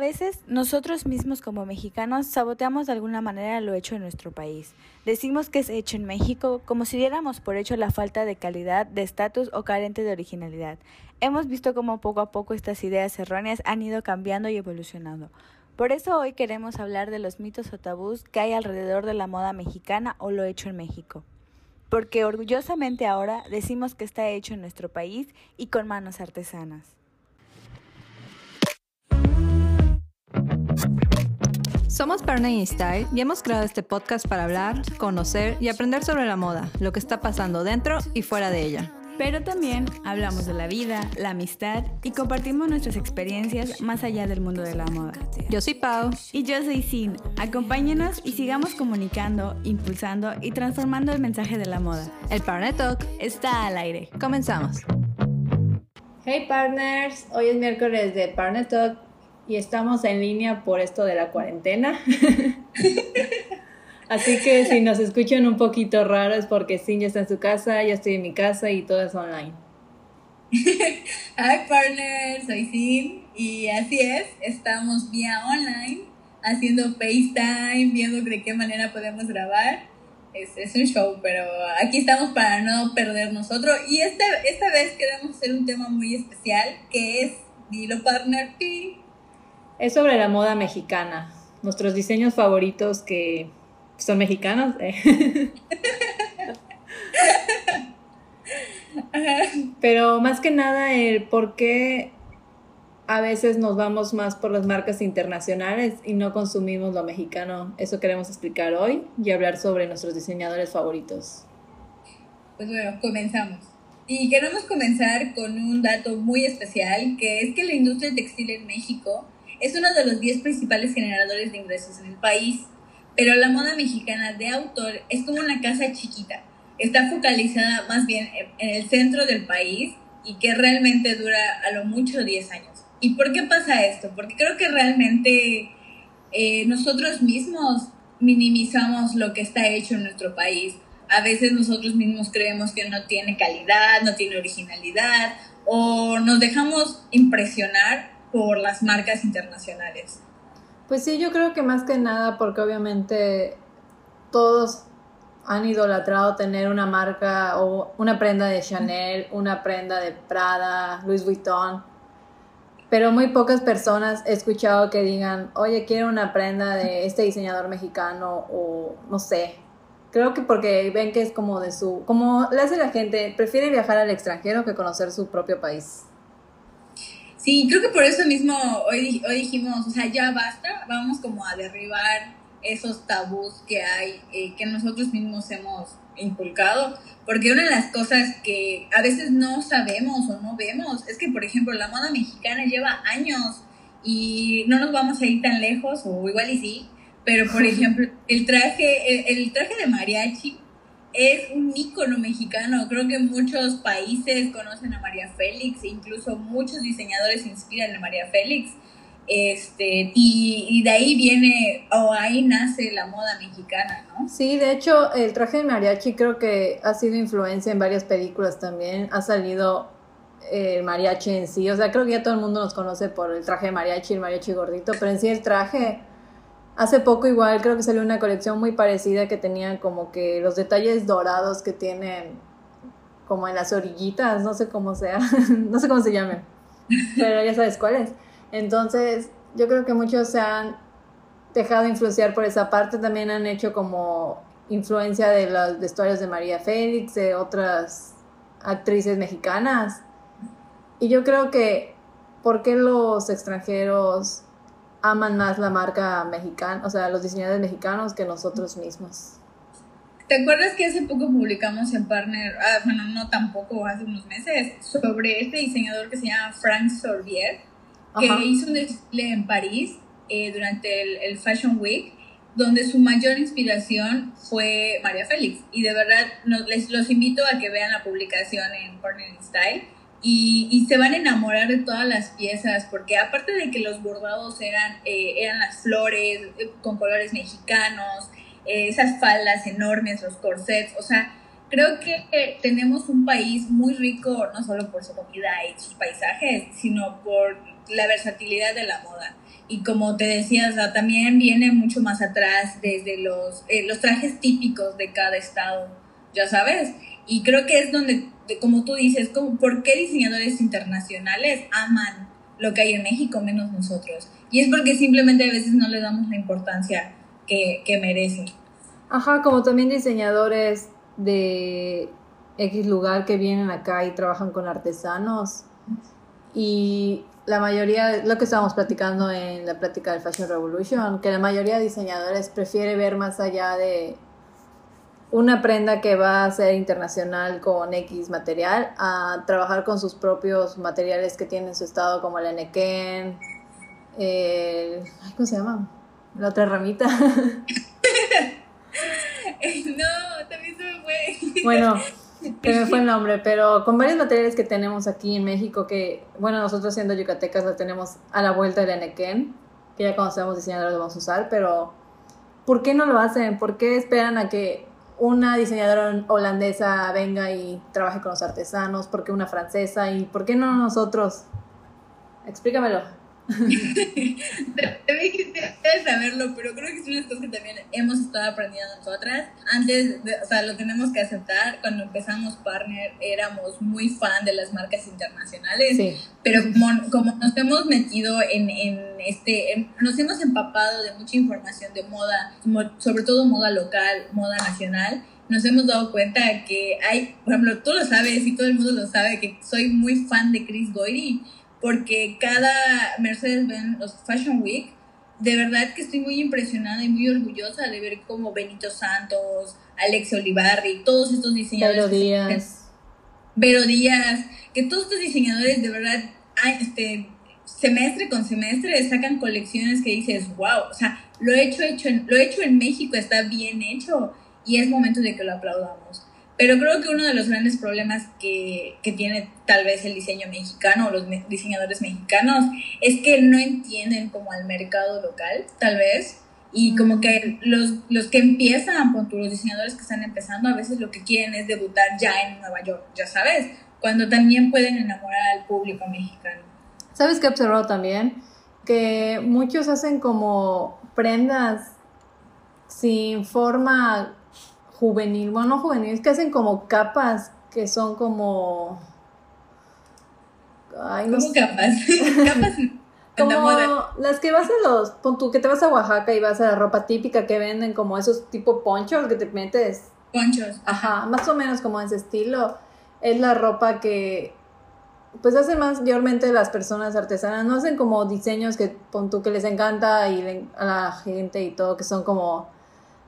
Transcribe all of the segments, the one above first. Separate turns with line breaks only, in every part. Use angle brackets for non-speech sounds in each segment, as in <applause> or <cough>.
A veces nosotros mismos como mexicanos saboteamos de alguna manera lo hecho en nuestro país. Decimos que es hecho en México como si diéramos por hecho la falta de calidad, de estatus o carente de originalidad. Hemos visto cómo poco a poco estas ideas erróneas han ido cambiando y evolucionando. Por eso hoy queremos hablar de los mitos o tabús que hay alrededor de la moda mexicana o lo hecho en México. Porque orgullosamente ahora decimos que está hecho en nuestro país y con manos artesanas.
Somos Partner Style y hemos creado este podcast para hablar, conocer y aprender sobre la moda, lo que está pasando dentro y fuera de ella.
Pero también hablamos de la vida, la amistad y compartimos nuestras experiencias más allá del mundo de la moda.
Yo soy Pau.
Y yo soy Sin. Acompáñenos y sigamos comunicando, impulsando y transformando el mensaje de la moda.
El Partner Talk
está al aire.
Comenzamos.
Hey partners, hoy es miércoles de Partner Talk y estamos en línea por esto de la cuarentena. <laughs> Así que si nos escuchan un poquito raro es porque Sin ya está en su casa, yo estoy en mi casa y todo es online. <laughs>
Hi partners, soy Sin y así es, estamos vía online haciendo FaceTime, viendo de qué manera podemos grabar. Es, es un show, pero aquí estamos para no perder nosotros. Y esta, esta vez queremos hacer un tema muy especial que es Dilo Partner P
es sobre la moda mexicana, nuestros diseños favoritos que son mexicanos. Eh. Pero más que nada el por qué a veces nos vamos más por las marcas internacionales y no consumimos lo mexicano. Eso queremos explicar hoy y hablar sobre nuestros diseñadores favoritos.
Pues bueno, comenzamos. Y queremos comenzar con un dato muy especial, que es que la industria textil en México es uno de los 10 principales generadores de ingresos en el país, pero la moda mexicana de autor es como una casa chiquita. Está focalizada más bien en el centro del país y que realmente dura a lo mucho 10 años. ¿Y por qué pasa esto? Porque creo que realmente eh, nosotros mismos minimizamos lo que está hecho en nuestro país. A veces nosotros mismos creemos que no tiene calidad, no tiene originalidad o nos dejamos impresionar por las marcas internacionales?
Pues sí, yo creo que más que nada porque obviamente todos han idolatrado tener una marca o una prenda de Chanel, una prenda de Prada, Louis Vuitton, pero muy pocas personas he escuchado que digan, oye, quiero una prenda de este diseñador mexicano o no sé. Creo que porque ven que es como de su, como le hace la gente, prefiere viajar al extranjero que conocer su propio país.
Sí, creo que por eso mismo hoy, hoy dijimos, o sea, ya basta, vamos como a derribar esos tabús que hay, eh, que nosotros mismos hemos inculcado, porque una de las cosas que a veces no sabemos o no vemos es que, por ejemplo, la moda mexicana lleva años y no nos vamos a ir tan lejos, o igual y sí, pero por <laughs> ejemplo, el traje, el traje de mariachi es un ícono mexicano. Creo que muchos países conocen a María Félix, incluso muchos diseñadores se inspiran en María Félix. Este, y, de ahí viene, o ahí nace la moda mexicana, ¿no?
Sí, de hecho, el traje de mariachi creo que ha sido influencia en varias películas también. Ha salido el mariachi en sí. O sea, creo que ya todo el mundo nos conoce por el traje de mariachi, el mariachi gordito, pero en sí el traje Hace poco igual creo que salió una colección muy parecida que tenían como que los detalles dorados que tienen como en las orillitas, no sé cómo sea, <laughs> no sé cómo se llaman, pero ya sabes cuál es. Entonces, yo creo que muchos se han dejado influenciar por esa parte, también han hecho como influencia de los vestuarios de María Félix, de otras actrices mexicanas. Y yo creo que, ¿por qué los extranjeros aman más la marca mexicana, o sea, los diseñadores mexicanos que nosotros mismos.
¿Te acuerdas que hace poco publicamos en Partner, ah, bueno, no tampoco, hace unos meses, sobre este diseñador que se llama Frank Sorbier, que hizo un desfile en París eh, durante el, Fashion Week, donde su mayor inspiración fue María Félix. Y de verdad, les los invito a que vean la publicación en Partner Style y, se van a enamorar de todas las piezas, porque aparte de que los bordados eran, eh, eran las flores eh, con colores mexicanos, eh, esas faldas enormes, los corsets, o sea, creo que tenemos un país muy rico, no solo por su comida y sus paisajes, sino por la versatilidad de la moda. Y como te decía, también viene mucho más atrás desde los, eh, los trajes típicos de cada estado, ya sabes. Y creo que es donde, como tú dices, como, ¿por qué diseñadores internacionales aman lo que hay en México menos nosotros? Y es porque simplemente a veces no le damos la importancia que, que merecen.
Ajá, como también diseñadores de X lugar que vienen acá y trabajan con artesanos. Y la mayoría, lo que estábamos platicando en la plática del Fashion Revolution, que la mayoría de diseñadores prefiere ver más allá de una prenda que va a ser internacional con X material a trabajar con sus propios materiales que tiene en su estado, como el enequén, el... ¿Cómo se llama? La otra ramita. <laughs> no,
también se me fue.
Bueno, <laughs> se me fue el nombre, pero con varios materiales que tenemos aquí en México, que, bueno, nosotros siendo yucatecas lo tenemos a la vuelta del enequén, que ya cuando seamos diseñadores lo vamos a usar, pero ¿por qué no lo hacen? ¿Por qué esperan a que una diseñadora holandesa venga y trabaje con los artesanos? ¿Por qué una francesa? ¿Y por qué no nosotros? Explícamelo. <laughs>
Quisiera saberlo, pero creo que es una cosa que también hemos estado aprendiendo nosotras. Antes, o sea, lo tenemos que aceptar. Cuando empezamos Partner, éramos muy fan de las marcas internacionales. Pero como, como, nos hemos metido en, en este, nos hemos empapado de mucha información de moda, sobre todo moda local, moda nacional nos hemos dado cuenta que hay, por ejemplo, tú lo sabes y todo el mundo lo sabe, que soy muy fan de Chris Goyri porque cada Mercedes-Benz los Fashion Week, de verdad que estoy muy impresionada y muy orgullosa de ver cómo Benito Santos, Alex Olivarri, todos estos diseñadores.
Vero Díaz.
Vero Díaz, que todos estos diseñadores de verdad, este, semestre con semestre sacan colecciones que dices, wow, o sea, lo hecho, hecho lo hecho en México está bien hecho y es momento de que lo aplaudamos. Pero creo que uno de los grandes problemas que, que, tiene tal vez el diseño mexicano o los diseñadores mexicanos es que no entienden como al mercado local, tal vez. Y como que los, los que empiezan, los diseñadores que están empezando, a veces lo que quieren es debutar ya en Nueva York, ya sabes, cuando también pueden enamorar al público mexicano.
¿Sabes qué he observado también? Que muchos hacen como prendas sin forma juvenil, bueno, no juvenil, es que hacen como capas que son como...
Ay, no ¿Cómo capas? <laughs> capas
como las que vas a los, pon tú, que te vas a Oaxaca y vas a la ropa típica que venden como esos tipo ponchos que te metes.
Ponchos.
Ajá, más o menos como ese estilo. Es la ropa que pues hacen mayormente las personas artesanas, no hacen como diseños que pon tú que les encanta y a la gente y todo, que son como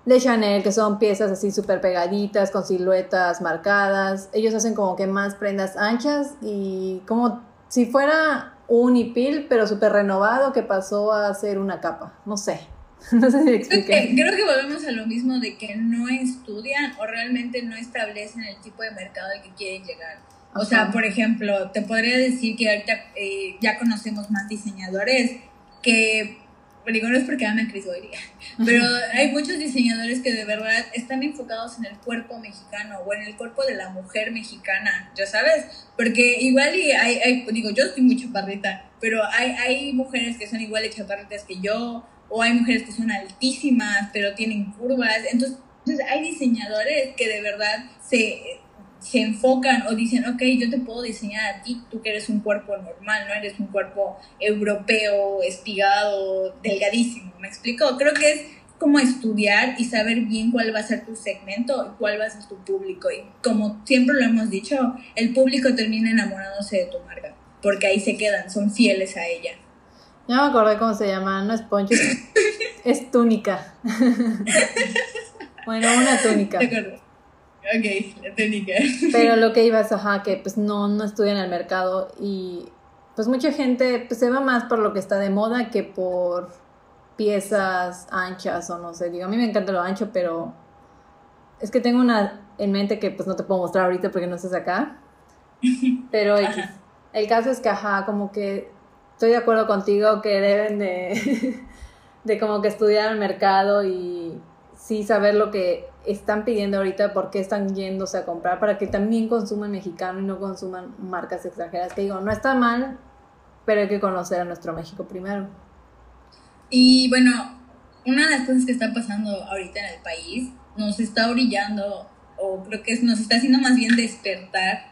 de Chanel, que son piezas así súper pegaditas, con siluetas marcadas. Ellos hacen como que más prendas anchas y como si fuera un hipil, pero súper renovado que pasó a ser una capa. No sé. <laughs> No sé si me expliqué.
Creo que, volvemos a lo mismo de que no estudian o realmente no establecen el tipo de mercado al que quieren llegar. O sea, por ejemplo, te podría decir que ahorita eh, ya conocemos más diseñadores que digo, no es porque ame a Chris pero hay muchos diseñadores que de verdad están enfocados en el cuerpo mexicano o en el cuerpo de la mujer mexicana, ya sabes, porque igual y hay, hay digo, yo estoy muy chaparrita, pero hay, hay mujeres que son igual de chaparritas que yo, o hay mujeres que son altísimas, pero tienen curvas, entonces, entonces hay diseñadores que de verdad se se enfocan o dicen, ok, yo te puedo diseñar a ti, tú que eres un cuerpo normal, no eres un cuerpo europeo, espigado, delgadísimo, ¿me explico? Creo que es como estudiar y saber bien cuál va a ser tu segmento y cuál va a ser tu público. Y como siempre lo hemos dicho, el público termina enamorándose de tu marca, porque ahí se quedan, son fieles a ella.
Ya me acordé cómo se llama, no es poncho, es <laughs> túnica. <laughs> bueno, una túnica.
Ok, la técnica.
Pero lo que iba es, ajá, que pues no, no estudian el mercado y pues mucha gente pues, se va más por lo que está de moda que por piezas anchas o no sé. Digo, a mí me encanta lo ancho, pero es que tengo una en mente que pues no te puedo mostrar ahorita porque no estás acá. Pero el caso es que, ajá, como que estoy de acuerdo contigo que deben de, <laughs> de como que estudiar el mercado y sí saber lo que están pidiendo ahorita, por qué están yéndose a comprar, para que también consuman mexicano y no consuman marcas extranjeras. Que digo, no está mal pero hay que conocer a nuestro México primero.
Y bueno, una de las cosas que está pasando ahorita en el país nos está brillando, o creo que nos está haciendo más bien despertar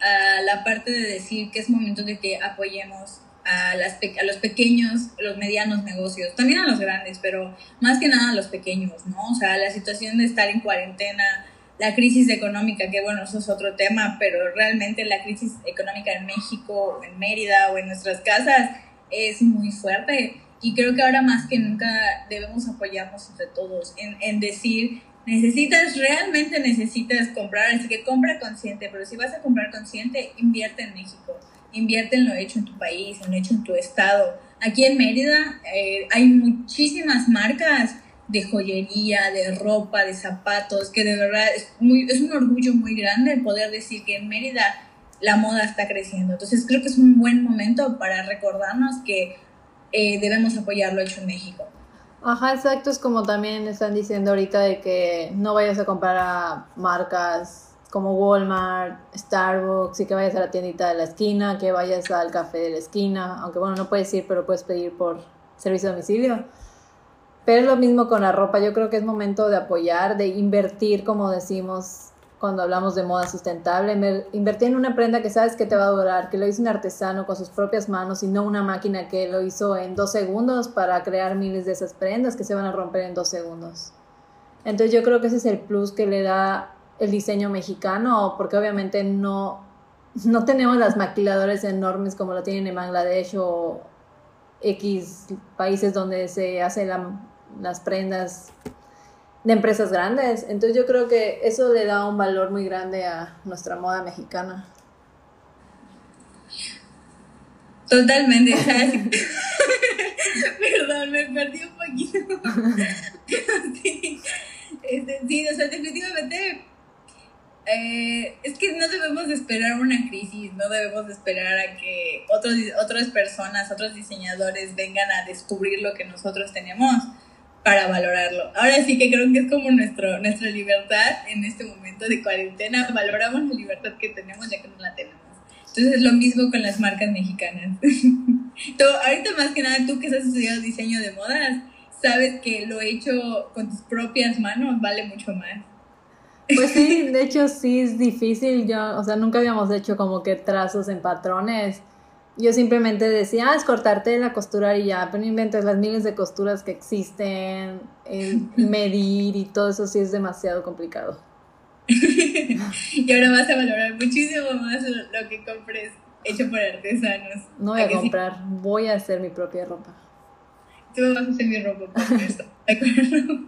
a la parte de decir que es momento de que apoyemos a, las, a los pequeños, los medianos negocios, también a los grandes, pero más que nada a los pequeños, ¿no? O sea, la situación de estar en cuarentena, la crisis económica, que bueno, eso es otro tema, pero realmente la crisis económica en México, en Mérida o en nuestras casas es muy fuerte y creo que ahora más que nunca debemos apoyarnos entre todos en, en decir, necesitas, realmente necesitas comprar, así que compra consciente, pero si vas a comprar consciente, invierte en México, invierte en lo hecho en tu país, en lo hecho en tu estado. Aquí en Mérida eh, hay muchísimas marcas de joyería, de ropa, de zapatos, que de verdad es, muy, es un orgullo muy grande poder decir que en Mérida la moda está creciendo. Entonces creo que es un buen momento para recordarnos que eh, debemos apoyar lo hecho en México.
Ajá, exacto, es como también están diciendo ahorita de que no vayas a comprar a marcas como Walmart, Starbucks y que vayas a la tiendita de la esquina, que vayas al café de la esquina, aunque bueno, no puedes ir, pero puedes pedir por servicio de domicilio. Pero es lo mismo con la ropa, yo creo que es momento de apoyar, de invertir, como decimos cuando hablamos de moda sustentable, invertir en una prenda que sabes que te va a durar, que lo hizo un artesano con sus propias manos y no una máquina que lo hizo en dos segundos para crear miles de esas prendas que se van a romper en dos segundos. Entonces yo creo que ese es el plus que le da el diseño mexicano, porque obviamente no, no tenemos las maquiladores enormes como lo tienen en Bangladesh o X países donde se hace la, las prendas de empresas grandes. Entonces yo creo que eso le da un valor muy grande a nuestra moda mexicana.
Totalmente, <laughs> <laughs> Perdón, me perdí un poquito. <laughs> sí, este, sí, o sea, definitivamente eh, es que no debemos de esperar una crisis, no debemos de esperar a que otros, otras personas, otros diseñadores vengan a descubrir lo que nosotros tenemos para valorarlo. Ahora sí que creo que es como nuestro, nuestra libertad en este momento de cuarentena, valoramos la libertad que tenemos ya que no la tenemos. Entonces es lo mismo con las marcas mexicanas. <laughs> ahorita más que nada tú que has estudiado diseño de modas, sabes que lo hecho con tus propias manos vale mucho más.
Pues sí, <laughs> de hecho sí es difícil, yo, o sea, nunca habíamos hecho como que trazos en patrones. Yo simplemente decía, ah, es cortarte la costura y ya, pero no inventes las miles de costuras que existen, <laughs> medir y todo eso sí es demasiado complicado. <laughs>
y ahora vas a valorar muchísimo más lo que compres hecho por artesanos.
No voy a, comprar, voy a hacer mi propia ropa.
Tú vas a hacer mi ropa, por eso, ¿de acuerdo?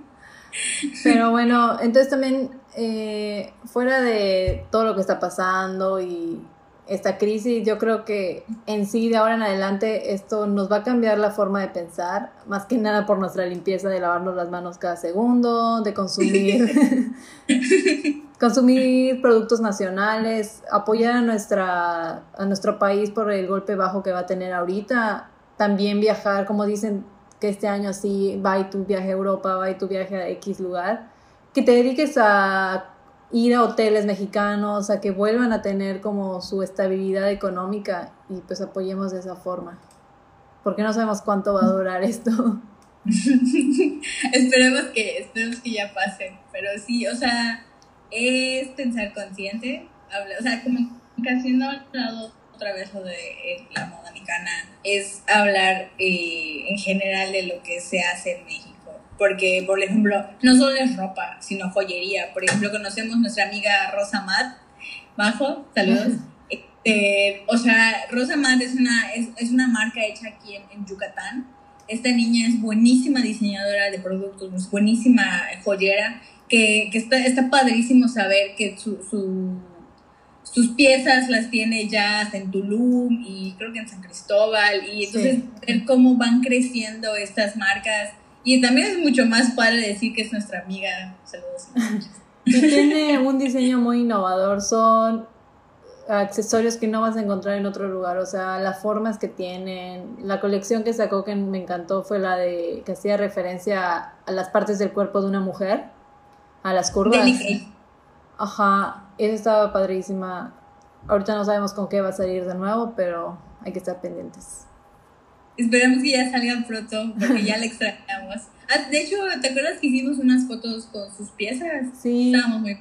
Pero bueno, entonces también eh, fuera de todo lo que está pasando y esta crisis, yo creo que en sí de ahora en adelante esto nos va a cambiar la forma de pensar, más que nada por nuestra limpieza de lavarnos las manos cada segundo, de consumir <laughs> consumir productos nacionales, apoyar a nuestra a nuestro país por el golpe bajo que va a tener ahorita, también viajar, como dicen que este año sí va y tu viaje a Europa, va y tu viaje a X lugar, que te dediques a ir a hoteles mexicanos, a que vuelvan a tener como su estabilidad económica y pues apoyemos de esa forma. Porque no sabemos cuánto va a durar esto. <laughs>
esperemos que esperemos que ya pase, pero sí, o sea, es pensar consciente, o sea, como casi no hablado otra vez de la moda mexicana, es hablar eh, en general de lo que se hace en México porque, por ejemplo, no solo es ropa, sino joyería. Por ejemplo, conocemos nuestra amiga Rosa Matt, Bajo, saludos. <laughs> Este, o sea, Rosa Matt es una, es, una marca hecha aquí en, Yucatán. Esta niña es buenísima diseñadora de productos, es buenísima joyera, que, que está, está padrísimo saber que su, su, sus piezas las tiene ya hasta en Tulum y creo que en San Cristóbal. Y entonces ver cómo van creciendo estas marcas y también es mucho más padre decir que es nuestra amiga. Saludos.
Y tiene un diseño muy innovador. Son accesorios que no vas a encontrar en otro lugar. O sea, las formas que tienen. La colección que sacó que me encantó fue la de que hacía referencia a las partes del cuerpo de una mujer. A las curvas. Ajá, esa estaba padrísima. Ahorita no sabemos con qué va a salir de nuevo, pero hay que estar pendientes.
Esperamos que ya salgan pronto, porque ya la extrañamos. Ah, de hecho, ¿te acuerdas que hicimos unas fotos con sus piezas?
Sí.
Estábamos muy...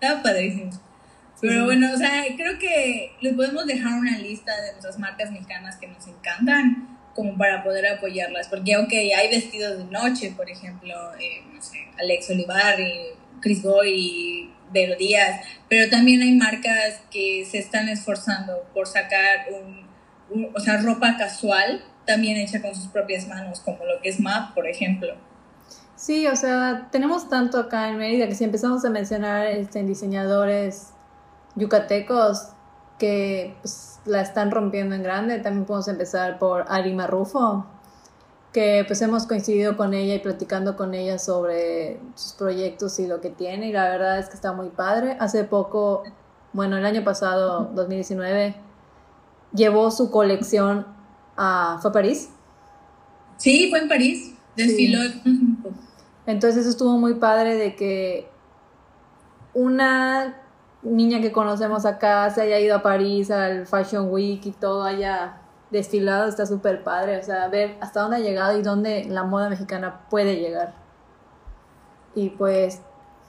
Estaba padrísimo. Pero bueno, o sea, creo que les podemos dejar una lista de nuestras marcas mexicanas que nos encantan, como para poder apoyarlas. Porque, ok, hay vestidos de noche, por ejemplo, eh, no sé, Alex Olivar y Chris Goy y Vero Díaz, pero también hay marcas que se están esforzando por sacar un, o sea, ropa casual también hecha con sus propias manos, como lo que es MAP, por ejemplo.
Sí, o sea, tenemos tanto acá en Mérida que si empezamos a mencionar este, diseñadores yucatecos que pues, la están rompiendo en grande, también podemos empezar por Ari Marrufo, que pues hemos coincidido con ella y platicando con ella sobre sus proyectos y lo que tiene y la verdad es que está muy padre. Hace poco, bueno, el año pasado, 2019, llevó su colección a... ¿Fue a París?
Sí, fue en París, desfiló.
Entonces eso estuvo muy padre de que una niña que conocemos acá se haya ido a París al Fashion Week y todo haya desfilado, está súper padre. O sea, ver hasta dónde ha llegado y dónde la moda mexicana puede llegar. Y pues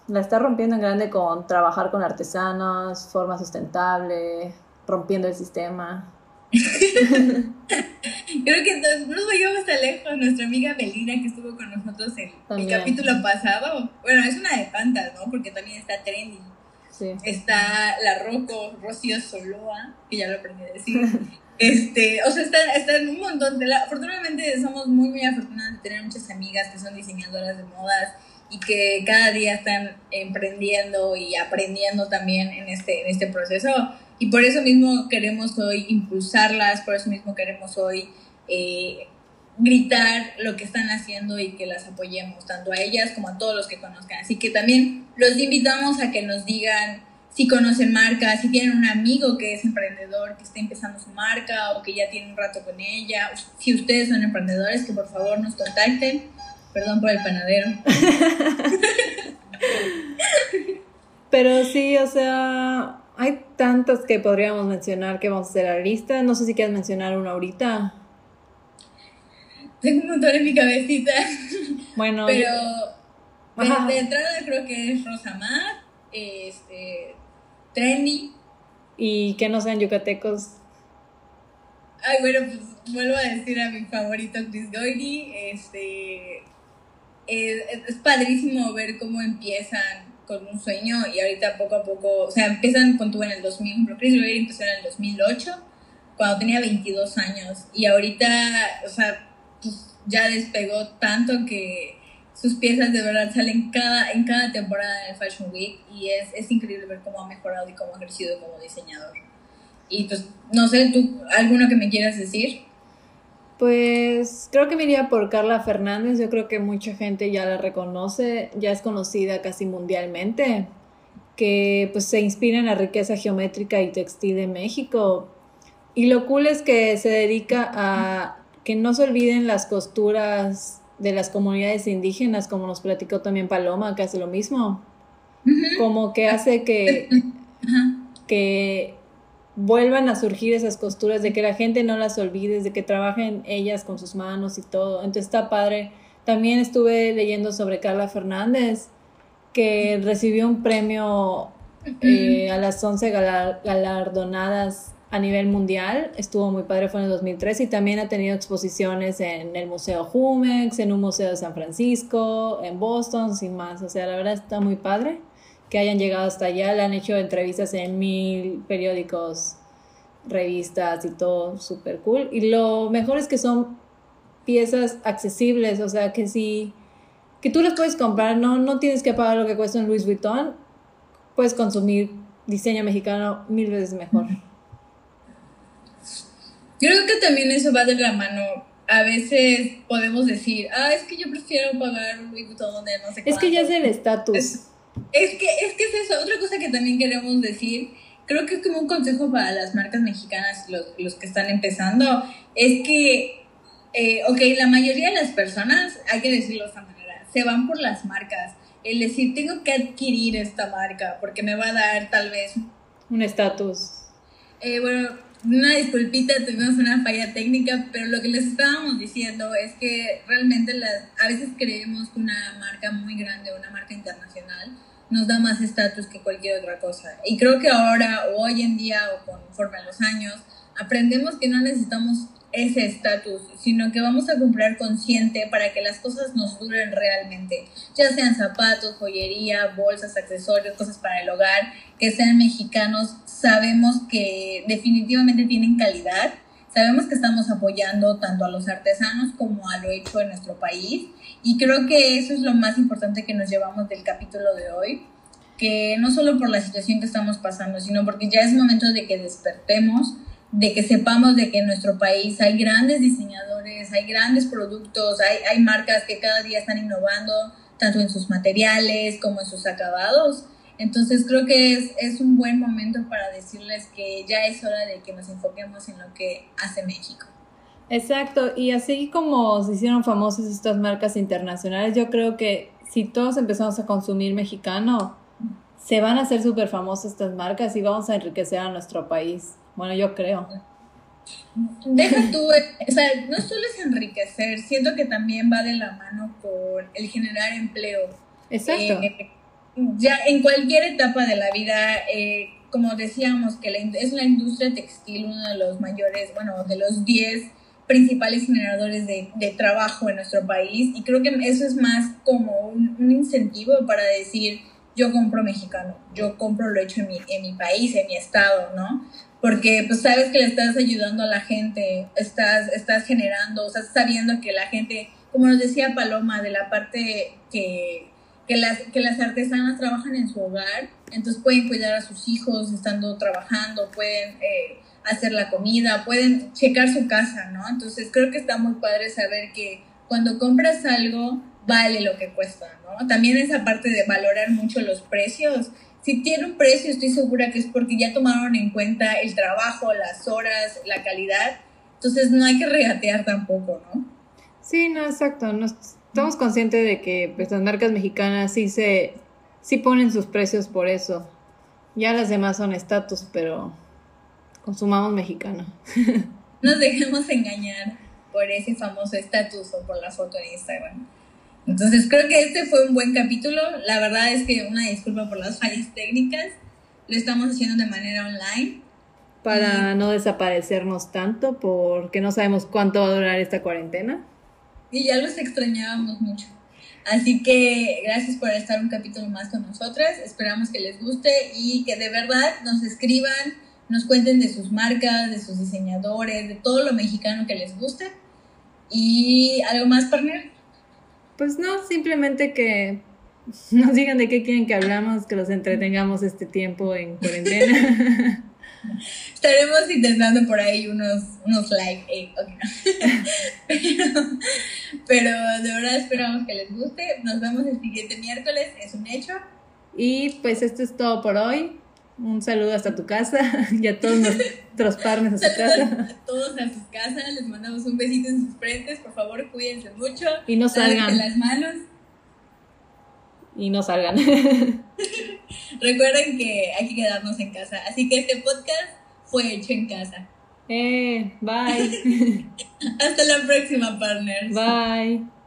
la está rompiendo en grande con trabajar con artesanos, forma sustentable, rompiendo el sistema. <laughs>
Creo que no nos vayamos tan lejos. Nuestra amiga Melina, que estuvo con nosotros en el capítulo pasado, bueno, es una de tantas, ¿no? Porque también está trendy. Está la Rocco, Rocío Soloa, que ya lo aprendí a decir. <laughs> este, o sea, están, un montón de... La, afortunadamente somos muy, muy afortunados de tener muchas amigas que son diseñadoras de modas y que cada día están emprendiendo y aprendiendo también en este, en este proceso. Y por eso mismo queremos hoy impulsarlas, por eso mismo queremos hoy eh, gritar lo que están haciendo y que las apoyemos, tanto a ellas como a todos los que conozcan. Así que también los invitamos a que nos digan si conocen marcas, si tienen un amigo que es emprendedor, que está empezando su marca o que ya tiene un rato con ella. Si ustedes son emprendedores, que por favor nos contacten. Perdón por el panadero. <laughs>
Pero sí, o sea, hay tantas que podríamos mencionar que vamos a hacer la lista. No sé si quieres mencionar una ahorita.
Tengo un montón en mi cabecita.
Bueno,
pero de, entrada creo que es Rosamar, este, Trendy.
Y que no sean yucatecos.
Ay, bueno, pues vuelvo a decir a mi favorito Chris Goyri. Este, es, es, padrísimo ver cómo empiezan con un sueño y ahorita poco a poco, o sea, empiezan con tú en el 2000, pero Chris Goyri empezó en el 2008, cuando tenía 22 años. Y ahorita, o sea, pues, ya despegó tanto que sus piezas de verdad salen cada, en cada temporada del Fashion Week y es, es increíble ver cómo ha mejorado y cómo ha crecido como diseñador. Y pues, no sé, ¿tú alguno que me quieras decir?
Pues creo que me iría por Carla Fernández, yo creo que mucha gente ya la reconoce, ya es conocida casi mundialmente, que pues se inspira en la riqueza geométrica y textil de México. Y lo cool es que se dedica a que no se olviden las costuras de las comunidades indígenas, como nos platicó también Paloma, que hace lo mismo. Como que hace que, que vuelvan a surgir esas costuras, de que la gente no las olvide, de que trabajen ellas con sus manos y todo. Entonces está padre. También estuve leyendo sobre Carla Fernández, que recibió un premio eh, a las 11 galardonadas a nivel mundial. Estuvo muy padre, fue en el 2003 y también ha tenido exposiciones en el Museo Jumex, en un museo de San Francisco, en Boston, sin más. O sea, la verdad está muy padre que hayan llegado hasta allá. Le han hecho entrevistas en mil periódicos, revistas y todo, súper cool. Y lo mejor es que son piezas accesibles, o sea, que si que tú las puedes comprar, no, no tienes que pagar lo que cuesta un Louis Vuitton, puedes consumir diseño mexicano mil veces mejor.
Creo que también eso va de la mano. A veces podemos decir, ah, es que yo prefiero pagar un Louis Vuitton de no sé
Es que ya es el estatus.
Es, que, es que es eso. Otra cosa que también queremos decir, creo que es como un consejo para las marcas mexicanas, los, los que están empezando, es que, eh, ok, la mayoría de las personas, hay que decirlo de esta manera, se van por las marcas. El decir, tengo que adquirir esta marca porque me va a dar tal vez
un estatus.
Eh, bueno, Una disculpita, tuvimos una falla técnica, pero lo que les estábamos diciendo es que realmente las, a veces creemos que una marca muy grande, una marca internacional, nos da más estatus que cualquier otra cosa. Y creo que ahora, o hoy en día, o conforme a los años, aprendemos que no necesitamos ese estatus, sino que vamos a comprar consciente para que las cosas nos duren realmente, ya sean zapatos, joyería, bolsas, accesorios, cosas para el hogar, que sean mexicanos, sabemos que definitivamente tienen calidad, sabemos que estamos apoyando tanto a los artesanos como a lo hecho en nuestro país. Y creo que eso es lo más importante que nos llevamos del capítulo de hoy que no solo por la situación que estamos pasando, sino porque ya es momento de que despertemos, de que sepamos de que en nuestro país hay grandes diseñadores, hay grandes productos, hay, hay marcas que cada día están innovando, tanto en sus materiales como en sus acabados. Entonces creo que es, es un buen momento para decirles que ya es hora de que nos enfoquemos en lo que hace México.
Exacto, y así como se hicieron famosas estas marcas internacionales, yo creo que si todos empezamos a consumir mexicano, se van a hacer súper famosas estas marcas y vamos a enriquecer a nuestro país. Bueno, yo creo.
Deja tú, o sea, no solo es enriquecer, siento que también va de la mano con el generar empleo.
Exacto.
Eh, ya en cualquier etapa de la vida, eh, como decíamos, que es la industria textil uno de los mayores, bueno, de los 10 principales generadores de, de, trabajo en nuestro país y creo que eso es más como un, un incentivo para decir, yo compro mexicano, yo compro lo hecho en mi, en mi país, en mi estado, ¿no? Porque pues sabes que le estás ayudando a la gente, estás, estás generando, estás sabiendo que la gente, como nos decía Paloma, de la parte que, que, las, que las artesanas trabajan en su hogar, entonces pueden cuidar a sus hijos estando trabajando, pueden eh, hacer la comida, pueden checar su casa, ¿no? Entonces creo que está muy padre saber que cuando compras algo vale lo que cuesta, ¿no? También esa parte de valorar mucho los precios si tiene un precio, estoy segura que es porque ya tomaron en cuenta el trabajo, las horas, la calidad. Entonces no hay que regatear tampoco, ¿no?
Sí, no, exacto. No, estamos conscientes de que pues, las marcas mexicanas sí se sí ponen sus precios por eso. Ya las demás son estatus, pero consumamos mexicano.
No <laughs> nos dejemos engañar por ese famoso estatus o por la foto de Instagram. Entonces creo que este fue un buen capítulo. La verdad es que una disculpa por las fallas técnicas. Lo estamos haciendo de manera online.
Para no desaparecernos tanto, porque no sabemos cuánto va a durar esta cuarentena.
Y ya los extrañábamos mucho. Así que gracias por estar un capítulo más con nosotras. Esperamos que les guste y que de verdad nos escriban, nos cuenten de sus marcas, de sus diseñadores, de todo lo mexicano que les guste. Y algo más, partner.
Pues no, simplemente que <laughs> nos digan de qué quieren que hablamos, que los entretengamos este tiempo en cuarentena. <laughs>
Estaremos intentando por ahí unos, unos like, eh, <laughs> pero, de verdad esperamos que les guste. Nos vemos el siguiente miércoles, es un hecho.
Y pues esto es todo por hoy. Un saludo hasta tu casa <laughs> y a todos nuestros partners a su casa.
A todos a sus casas, les mandamos un besito en sus frentes, por favor cuídense mucho.
Y no salgan.
las manos.
Y no salgan. <laughs>
Recuerden que hay que quedarnos en casa, así que este podcast fue hecho en casa.
Eh, bye. <laughs>
Hasta la próxima, partners.
Bye.